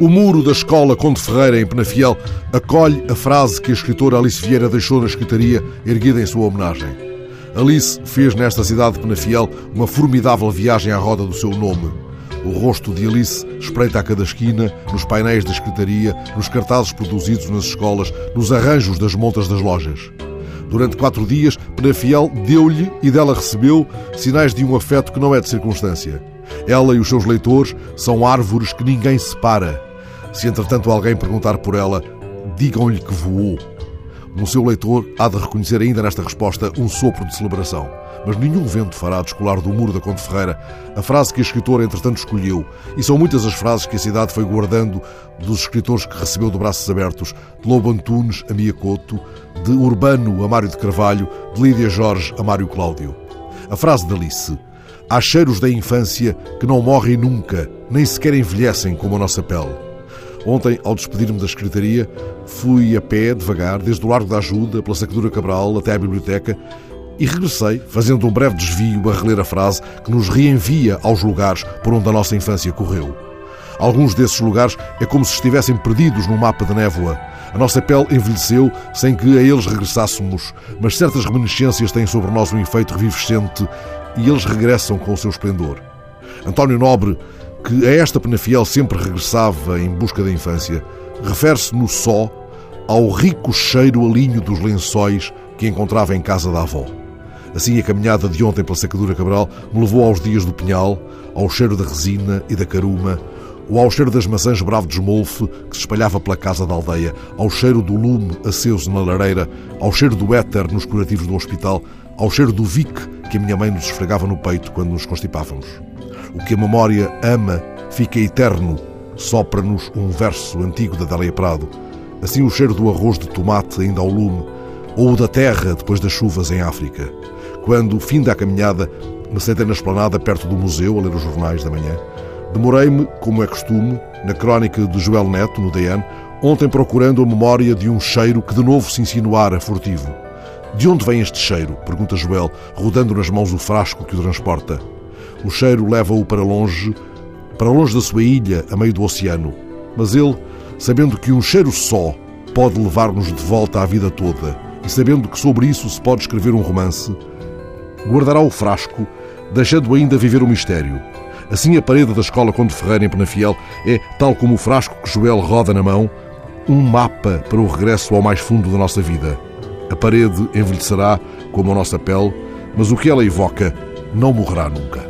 O muro da escola Conde Ferreira, em Penafiel, acolhe a frase que a escritora Alice Vieira deixou na escritaria, erguida em sua homenagem. Alice fez nesta cidade de Penafiel uma formidável viagem à roda do seu nome. O rosto de Alice espreita a cada esquina, nos painéis da escritaria, nos cartazes produzidos nas escolas, nos arranjos das montas das lojas. Durante quatro dias, Penafiel deu-lhe e dela recebeu sinais de um afeto que não é de circunstância. Ela e os seus leitores são árvores que ninguém separa. Se entretanto alguém perguntar por ela, digam-lhe que voou. O seu leitor há de reconhecer ainda nesta resposta um sopro de celebração. Mas nenhum vento fará descolar do muro da Conde Ferreira a frase que a escritora entretanto escolheu. E são muitas as frases que a cidade foi guardando dos escritores que recebeu de braços abertos, de Lobo Antunes a Mia Couto, de Urbano a Mário de Carvalho, de Lídia Jorge a Mário Cláudio. A frase de Alice. Há cheiros da infância que não morrem nunca, nem sequer envelhecem como a nossa pele. Ontem, ao despedir-me da secretaria, fui a pé, devagar, desde o Largo da Ajuda, pela Sacadura Cabral até à biblioteca e regressei, fazendo um breve desvio a reler a frase que nos reenvia aos lugares por onde a nossa infância correu. Alguns desses lugares é como se estivessem perdidos num mapa de névoa. A nossa pele envelheceu sem que a eles regressássemos, mas certas reminiscências têm sobre nós um efeito revivescente e eles regressam com o seu esplendor. António Nobre que a esta Penafiel sempre regressava em busca da infância, refere-se no só ao rico cheiro alinho dos lençóis que encontrava em casa da avó. Assim, a caminhada de ontem pela Sacadura Cabral me levou aos dias do Pinhal, ao cheiro da resina e da caruma, ou ao cheiro das maçãs bravo de esmolfe que se espalhava pela casa da aldeia, ao cheiro do lume aceso na lareira, ao cheiro do éter nos curativos do hospital, ao cheiro do vic que a minha mãe nos esfregava no peito quando nos constipávamos. O que a memória ama fica eterno, sopra-nos um verso antigo da Délia Prado. Assim o cheiro do arroz de tomate ainda ao lume, ou da terra depois das chuvas em África. Quando, fim da caminhada, me sentei na esplanada perto do museu a ler os jornais da manhã, demorei-me, como é costume, na crónica de Joel Neto, no DN, ontem procurando a memória de um cheiro que de novo se insinuara furtivo. De onde vem este cheiro? pergunta Joel, rodando nas mãos o frasco que o transporta. O cheiro leva-o para longe, para longe da sua ilha, a meio do oceano. Mas ele, sabendo que um cheiro só pode levar-nos de volta à vida toda, e sabendo que sobre isso se pode escrever um romance, guardará o frasco, deixando ainda viver o mistério. Assim, a parede da escola Conde Ferreira, em Penafiel, é, tal como o frasco que Joel roda na mão, um mapa para o regresso ao mais fundo da nossa vida. A parede envelhecerá como a nossa pele, mas o que ela evoca não morrerá nunca.